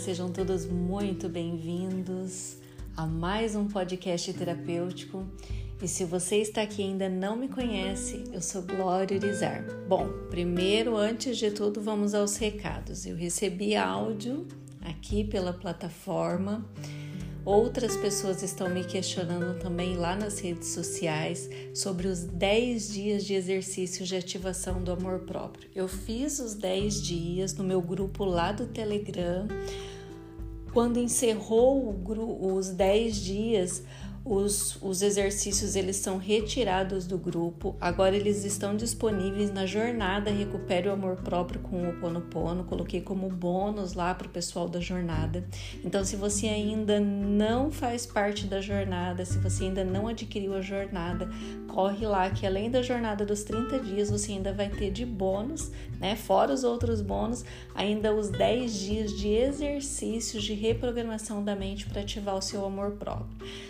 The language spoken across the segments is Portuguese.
sejam todos muito bem-vindos a mais um podcast terapêutico. E se você está aqui e ainda não me conhece, eu sou Glória Urizar. Bom, primeiro, antes de tudo, vamos aos recados. Eu recebi áudio aqui pela plataforma Outras pessoas estão me questionando também lá nas redes sociais sobre os 10 dias de exercício de ativação do amor próprio. Eu fiz os 10 dias no meu grupo lá do Telegram. Quando encerrou os 10 dias, os, os exercícios eles são retirados do grupo, agora eles estão disponíveis na jornada Recupere o Amor Próprio com o Ponopono. Coloquei como bônus lá para o pessoal da jornada. Então, se você ainda não faz parte da jornada, se você ainda não adquiriu a jornada, corre lá que além da jornada dos 30 dias, você ainda vai ter de bônus, né? Fora os outros bônus, ainda os 10 dias de exercícios de reprogramação da mente para ativar o seu amor próprio.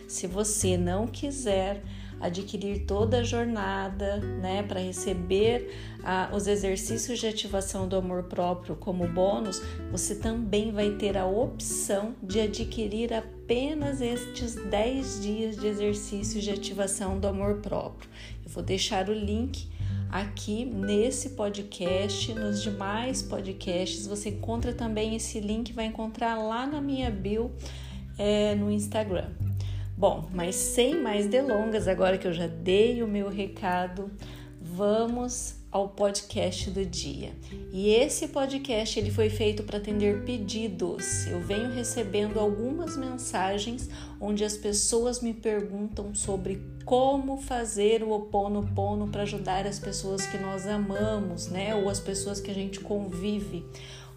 Se você você não quiser adquirir toda a jornada, né, para receber ah, os exercícios de ativação do amor próprio como bônus, você também vai ter a opção de adquirir apenas estes 10 dias de exercícios de ativação do amor próprio. Eu vou deixar o link aqui nesse podcast, nos demais podcasts. Você encontra também esse link, vai encontrar lá na minha bio é, no Instagram. Bom, mas sem mais delongas, agora que eu já dei o meu recado, vamos ao podcast do dia. E esse podcast ele foi feito para atender pedidos. Eu venho recebendo algumas mensagens onde as pessoas me perguntam sobre como fazer o oponopono para ajudar as pessoas que nós amamos, né? Ou as pessoas que a gente convive.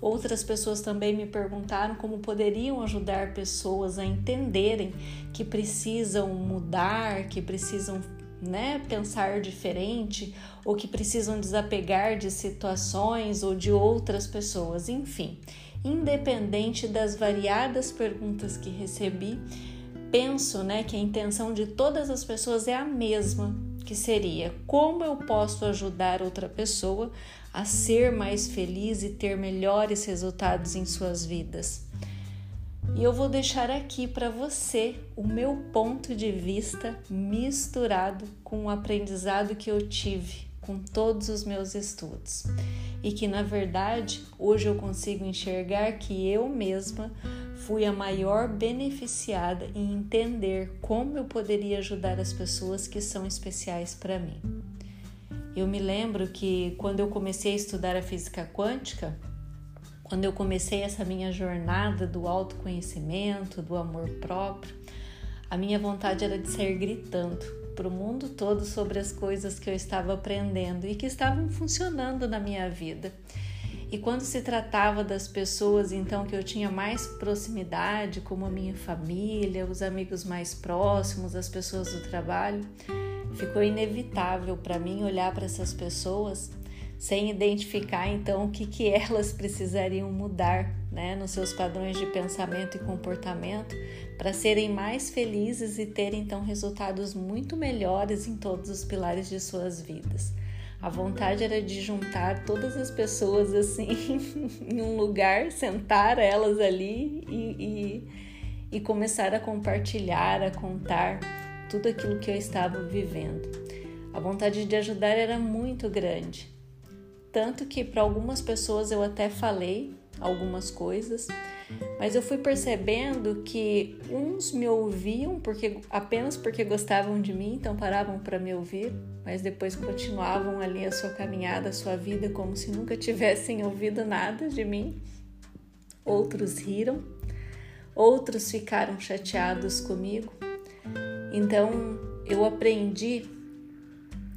Outras pessoas também me perguntaram como poderiam ajudar pessoas a entenderem que precisam mudar, que precisam né, pensar diferente ou que precisam desapegar de situações ou de outras pessoas, enfim. Independente das variadas perguntas que recebi, penso né, que a intenção de todas as pessoas é a mesma, que seria como eu posso ajudar outra pessoa a ser mais feliz e ter melhores resultados em suas vidas. E eu vou deixar aqui para você o meu ponto de vista misturado com o aprendizado que eu tive com todos os meus estudos. E que na verdade hoje eu consigo enxergar que eu mesma fui a maior beneficiada em entender como eu poderia ajudar as pessoas que são especiais para mim. Eu me lembro que quando eu comecei a estudar a física quântica, quando eu comecei essa minha jornada do autoconhecimento, do amor próprio, a minha vontade era de sair gritando para o mundo todo sobre as coisas que eu estava aprendendo e que estavam funcionando na minha vida. E quando se tratava das pessoas então que eu tinha mais proximidade, como a minha família, os amigos mais próximos, as pessoas do trabalho, ficou inevitável para mim olhar para essas pessoas sem identificar então o que, que elas precisariam mudar né, nos seus padrões de pensamento e comportamento para serem mais felizes e terem então resultados muito melhores em todos os pilares de suas vidas. A vontade era de juntar todas as pessoas assim em um lugar, sentar elas ali e, e, e começar a compartilhar, a contar tudo aquilo que eu estava vivendo. A vontade de ajudar era muito grande, tanto que para algumas pessoas eu até falei algumas coisas, mas eu fui percebendo que uns me ouviam porque apenas porque gostavam de mim, então paravam para me ouvir, mas depois continuavam ali a sua caminhada, a sua vida como se nunca tivessem ouvido nada de mim. Outros riram, outros ficaram chateados comigo então eu aprendi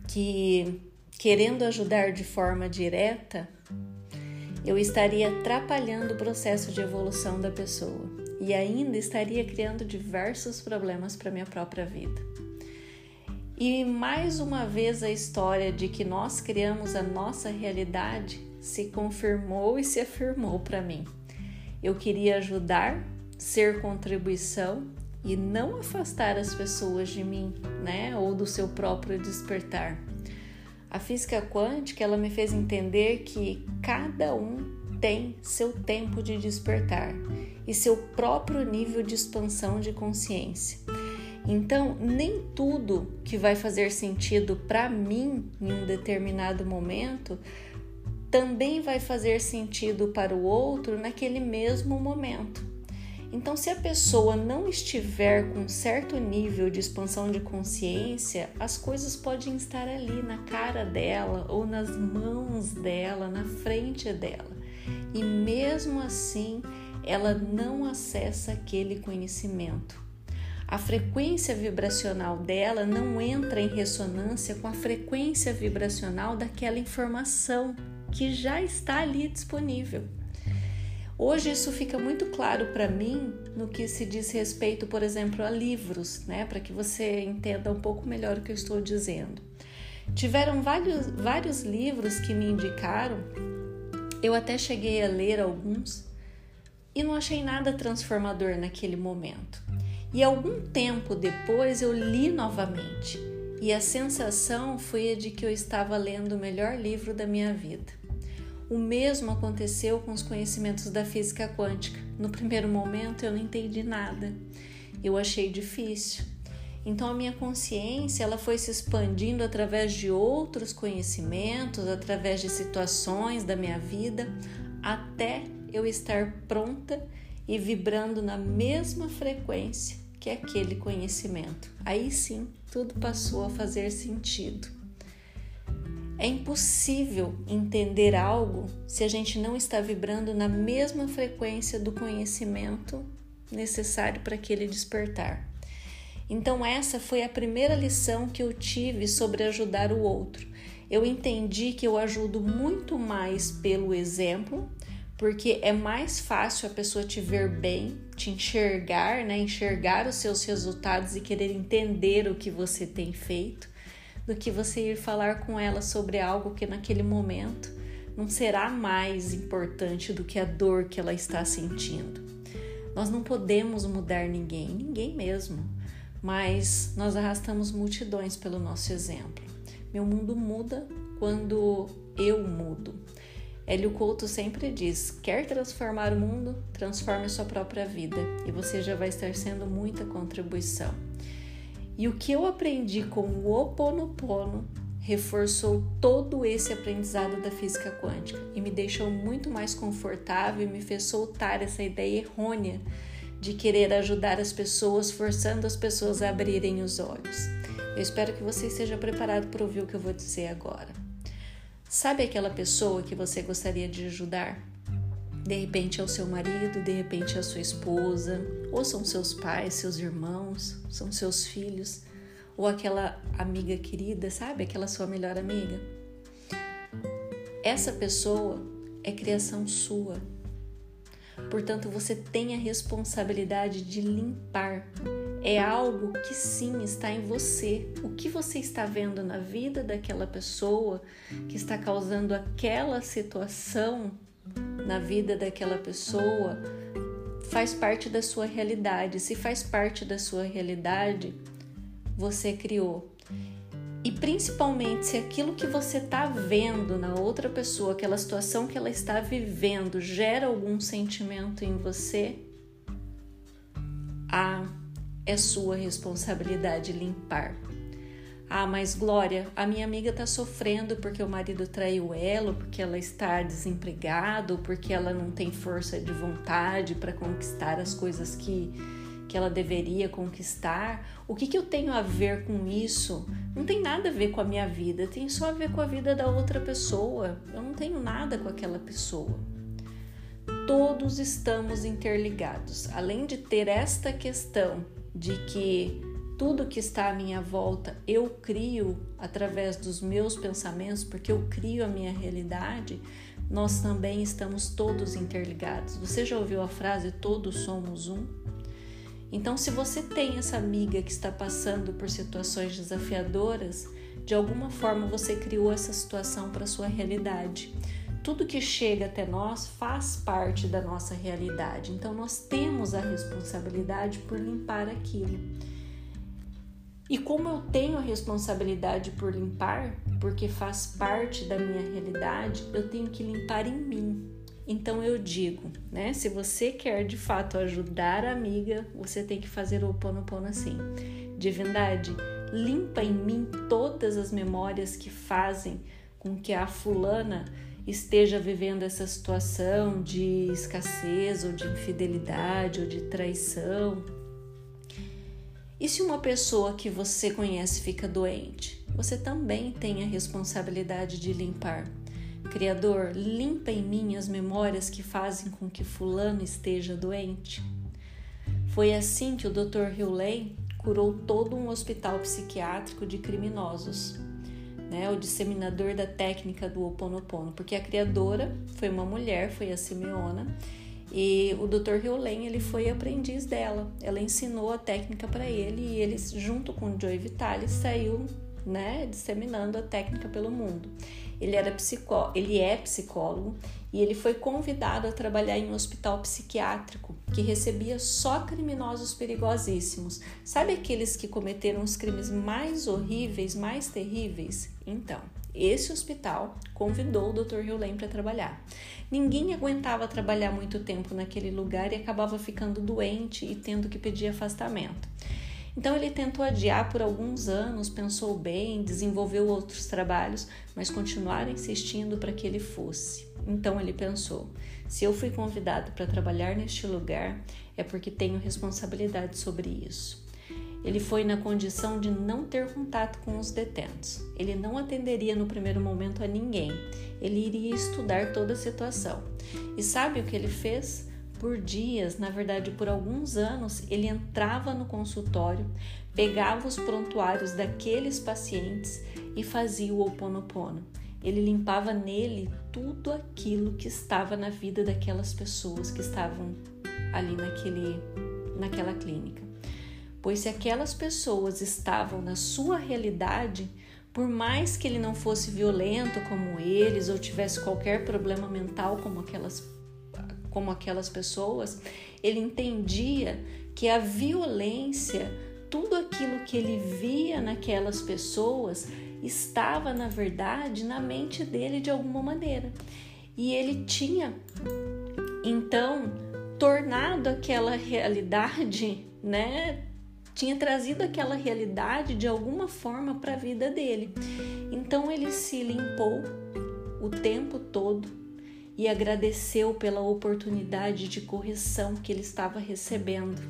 que querendo ajudar de forma direta, eu estaria atrapalhando o processo de evolução da pessoa e ainda estaria criando diversos problemas para minha própria vida. E mais uma vez a história de que nós criamos a nossa realidade se confirmou e se afirmou para mim. Eu queria ajudar, ser contribuição e não afastar as pessoas de mim, né, ou do seu próprio despertar. A física quântica ela me fez entender que cada um tem seu tempo de despertar e seu próprio nível de expansão de consciência. Então, nem tudo que vai fazer sentido para mim em um determinado momento também vai fazer sentido para o outro naquele mesmo momento. Então, se a pessoa não estiver com certo nível de expansão de consciência, as coisas podem estar ali na cara dela ou nas mãos dela, na frente dela. E mesmo assim, ela não acessa aquele conhecimento a frequência vibracional dela não entra em ressonância com a frequência vibracional daquela informação que já está ali disponível. Hoje isso fica muito claro para mim no que se diz respeito, por exemplo, a livros, né, para que você entenda um pouco melhor o que eu estou dizendo. Tiveram vários, vários livros que me indicaram, eu até cheguei a ler alguns e não achei nada transformador naquele momento. E algum tempo depois eu li novamente, e a sensação foi a de que eu estava lendo o melhor livro da minha vida. O mesmo aconteceu com os conhecimentos da física quântica. No primeiro momento eu não entendi nada. Eu achei difícil. Então a minha consciência ela foi se expandindo através de outros conhecimentos, através de situações da minha vida, até eu estar pronta e vibrando na mesma frequência que aquele conhecimento. Aí sim, tudo passou a fazer sentido. É impossível entender algo se a gente não está vibrando na mesma frequência do conhecimento necessário para aquele despertar. Então, essa foi a primeira lição que eu tive sobre ajudar o outro. Eu entendi que eu ajudo muito mais pelo exemplo porque é mais fácil a pessoa te ver bem, te enxergar, né? Enxergar os seus resultados e querer entender o que você tem feito, do que você ir falar com ela sobre algo que naquele momento não será mais importante do que a dor que ela está sentindo. Nós não podemos mudar ninguém, ninguém mesmo, mas nós arrastamos multidões pelo nosso exemplo. Meu mundo muda quando eu mudo. Hélio Couto sempre diz: quer transformar o mundo? Transforme sua própria vida e você já vai estar sendo muita contribuição. E o que eu aprendi com o Oponopono reforçou todo esse aprendizado da física quântica e me deixou muito mais confortável e me fez soltar essa ideia errônea de querer ajudar as pessoas, forçando as pessoas a abrirem os olhos. Eu espero que você esteja preparado para ouvir o que eu vou dizer agora. Sabe aquela pessoa que você gostaria de ajudar? De repente é o seu marido, de repente é a sua esposa, ou são seus pais, seus irmãos, são seus filhos, ou aquela amiga querida, sabe? Aquela sua melhor amiga. Essa pessoa é criação sua. Portanto, você tem a responsabilidade de limpar é algo que sim está em você. O que você está vendo na vida daquela pessoa que está causando aquela situação na vida daquela pessoa faz parte da sua realidade. Se faz parte da sua realidade, você criou. E principalmente se aquilo que você está vendo na outra pessoa, aquela situação que ela está vivendo, gera algum sentimento em você, ah, é sua responsabilidade limpar. Ah, mas Glória, a minha amiga está sofrendo porque o marido traiu ela, porque ela está desempregada, porque ela não tem força de vontade para conquistar as coisas que, que ela deveria conquistar. O que, que eu tenho a ver com isso? Não tem nada a ver com a minha vida, tem só a ver com a vida da outra pessoa. Eu não tenho nada com aquela pessoa. Todos estamos interligados. Além de ter esta questão de que tudo que está à minha volta eu crio através dos meus pensamentos, porque eu crio a minha realidade, nós também estamos todos interligados. Você já ouviu a frase todos somos um? Então, se você tem essa amiga que está passando por situações desafiadoras, de alguma forma você criou essa situação para sua realidade tudo que chega até nós faz parte da nossa realidade. Então nós temos a responsabilidade por limpar aquilo. E como eu tenho a responsabilidade por limpar, porque faz parte da minha realidade, eu tenho que limpar em mim. Então eu digo, né? Se você quer de fato ajudar a amiga, você tem que fazer o Oponopono assim. Divindade, limpa em mim todas as memórias que fazem com que a fulana esteja vivendo essa situação de escassez ou de infidelidade ou de traição. E se uma pessoa que você conhece fica doente? Você também tem a responsabilidade de limpar. Criador, limpa em mim as memórias que fazem com que Fulano esteja doente. Foi assim que o Dr. Hewley curou todo um hospital psiquiátrico de criminosos né, o disseminador da técnica do Ho Oponopono, porque a criadora foi uma mulher, foi a Simeona, e o Dr. Hewlett, ele foi aprendiz dela. Ela ensinou a técnica para ele e ele, junto com o Joey Vitale, saiu né, disseminando a técnica pelo mundo. Ele, era psicó ele é psicólogo e ele foi convidado a trabalhar em um hospital psiquiátrico que recebia só criminosos perigosíssimos. Sabe aqueles que cometeram os crimes mais horríveis, mais terríveis? Então, esse hospital convidou o Dr. Hewlett para trabalhar. Ninguém aguentava trabalhar muito tempo naquele lugar e acabava ficando doente e tendo que pedir afastamento. Então ele tentou adiar por alguns anos, pensou bem, desenvolveu outros trabalhos, mas continuaram insistindo para que ele fosse. Então ele pensou: se eu fui convidado para trabalhar neste lugar, é porque tenho responsabilidade sobre isso. Ele foi na condição de não ter contato com os detentos. Ele não atenderia no primeiro momento a ninguém. Ele iria estudar toda a situação. E sabe o que ele fez? por dias, na verdade por alguns anos, ele entrava no consultório, pegava os prontuários daqueles pacientes e fazia o oponopono. Ele limpava nele tudo aquilo que estava na vida daquelas pessoas que estavam ali naquele, naquela clínica. Pois se aquelas pessoas estavam na sua realidade, por mais que ele não fosse violento como eles ou tivesse qualquer problema mental como aquelas como aquelas pessoas, ele entendia que a violência, tudo aquilo que ele via naquelas pessoas, estava na verdade na mente dele de alguma maneira. E ele tinha então tornado aquela realidade, né? Tinha trazido aquela realidade de alguma forma para a vida dele. Então ele se limpou o tempo todo e agradeceu pela oportunidade de correção que ele estava recebendo,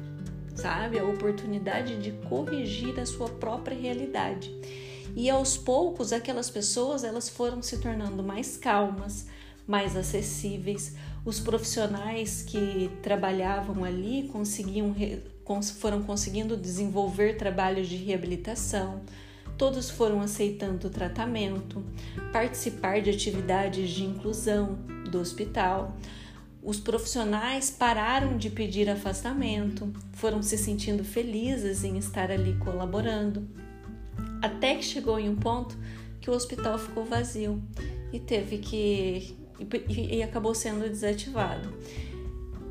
sabe? A oportunidade de corrigir a sua própria realidade. E aos poucos aquelas pessoas elas foram se tornando mais calmas, mais acessíveis. Os profissionais que trabalhavam ali conseguiam foram conseguindo desenvolver trabalhos de reabilitação. Todos foram aceitando o tratamento, participar de atividades de inclusão, do hospital. Os profissionais pararam de pedir afastamento, foram se sentindo felizes em estar ali colaborando, até que chegou em um ponto que o hospital ficou vazio e teve que e, e acabou sendo desativado.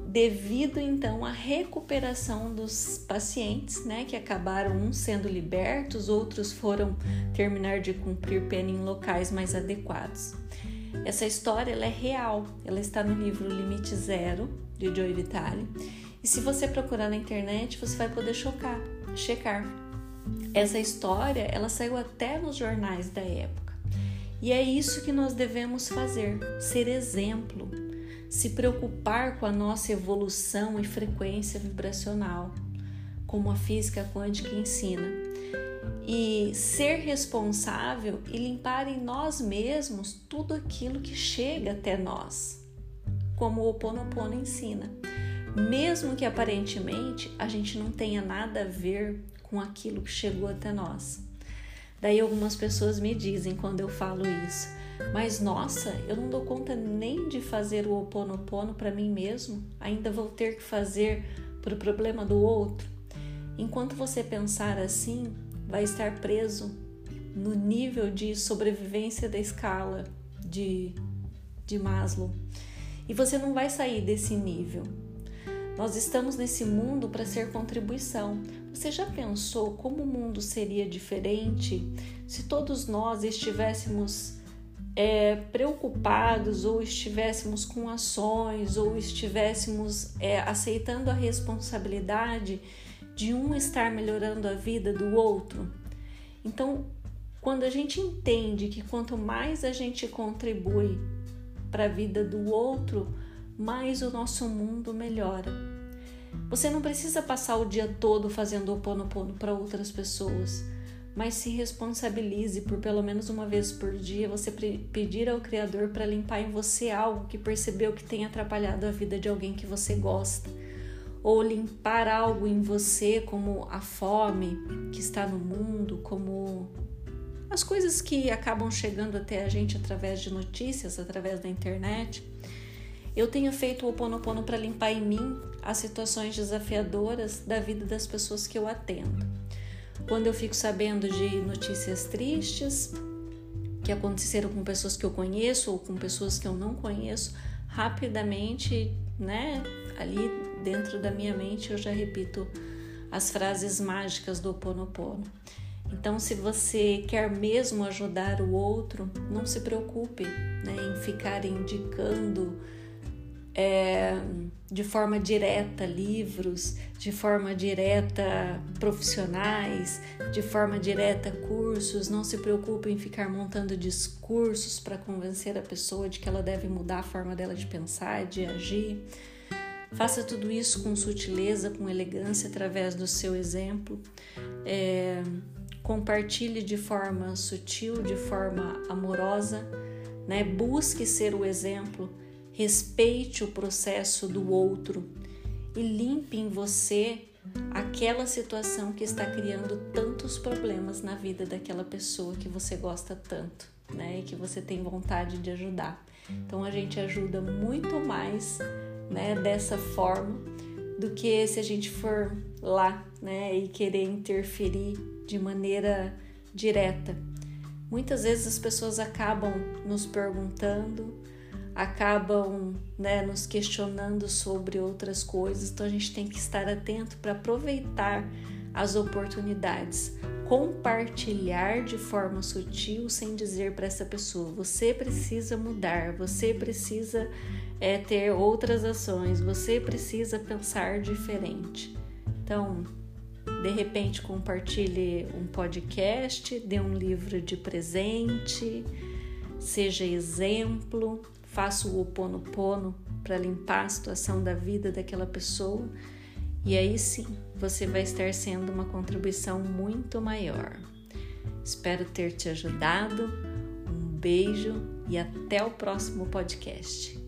Devido então à recuperação dos pacientes, né, que acabaram uns sendo libertos, outros foram terminar de cumprir pena em locais mais adequados. Essa história ela é real, ela está no livro Limite Zero, de Joey Vitale. E se você procurar na internet, você vai poder chocar, checar. Essa história, ela saiu até nos jornais da época. E é isso que nós devemos fazer, ser exemplo, se preocupar com a nossa evolução e frequência vibracional, como a física quântica ensina e ser responsável e limpar em nós mesmos tudo aquilo que chega até nós, como o Oponopono ensina. Mesmo que aparentemente a gente não tenha nada a ver com aquilo que chegou até nós. Daí algumas pessoas me dizem quando eu falo isso, mas nossa, eu não dou conta nem de fazer o Oponopono para mim mesmo, ainda vou ter que fazer para o problema do outro. Enquanto você pensar assim, vai estar preso no nível de sobrevivência da escala de, de Maslow. E você não vai sair desse nível. Nós estamos nesse mundo para ser contribuição. Você já pensou como o mundo seria diferente se todos nós estivéssemos é, preocupados ou estivéssemos com ações ou estivéssemos é, aceitando a responsabilidade de um estar melhorando a vida do outro. Então, quando a gente entende que quanto mais a gente contribui para a vida do outro, mais o nosso mundo melhora. Você não precisa passar o dia todo fazendo o pono para outras pessoas mas se responsabilize por pelo menos uma vez por dia você pedir ao Criador para limpar em você algo que percebeu que tem atrapalhado a vida de alguém que você gosta, ou limpar algo em você, como a fome que está no mundo, como as coisas que acabam chegando até a gente através de notícias, através da internet. Eu tenho feito o Oponopono para limpar em mim as situações desafiadoras da vida das pessoas que eu atendo. Quando eu fico sabendo de notícias tristes que aconteceram com pessoas que eu conheço ou com pessoas que eu não conheço, rapidamente, né, ali dentro da minha mente eu já repito as frases mágicas do Oponopono. Então, se você quer mesmo ajudar o outro, não se preocupe né, em ficar indicando é, de forma direta livros, de forma direta profissionais, de forma direta cursos. Não se preocupe em ficar montando discursos para convencer a pessoa de que ela deve mudar a forma dela de pensar, de agir. Faça tudo isso com sutileza, com elegância, através do seu exemplo. É, compartilhe de forma sutil, de forma amorosa, né? busque ser o exemplo respeite o processo do outro e limpe em você aquela situação que está criando tantos problemas na vida daquela pessoa que você gosta tanto, né? E que você tem vontade de ajudar. Então a gente ajuda muito mais, né, dessa forma do que se a gente for lá, né, e querer interferir de maneira direta. Muitas vezes as pessoas acabam nos perguntando acabam né, nos questionando sobre outras coisas, então a gente tem que estar atento para aproveitar as oportunidades, compartilhar de forma sutil sem dizer para essa pessoa: você precisa mudar, você precisa é, ter outras ações, você precisa pensar diferente. Então, de repente, compartilhe um podcast, dê um livro de presente, seja exemplo faço o oponopono para limpar a situação da vida daquela pessoa e aí sim você vai estar sendo uma contribuição muito maior. Espero ter te ajudado. Um beijo e até o próximo podcast.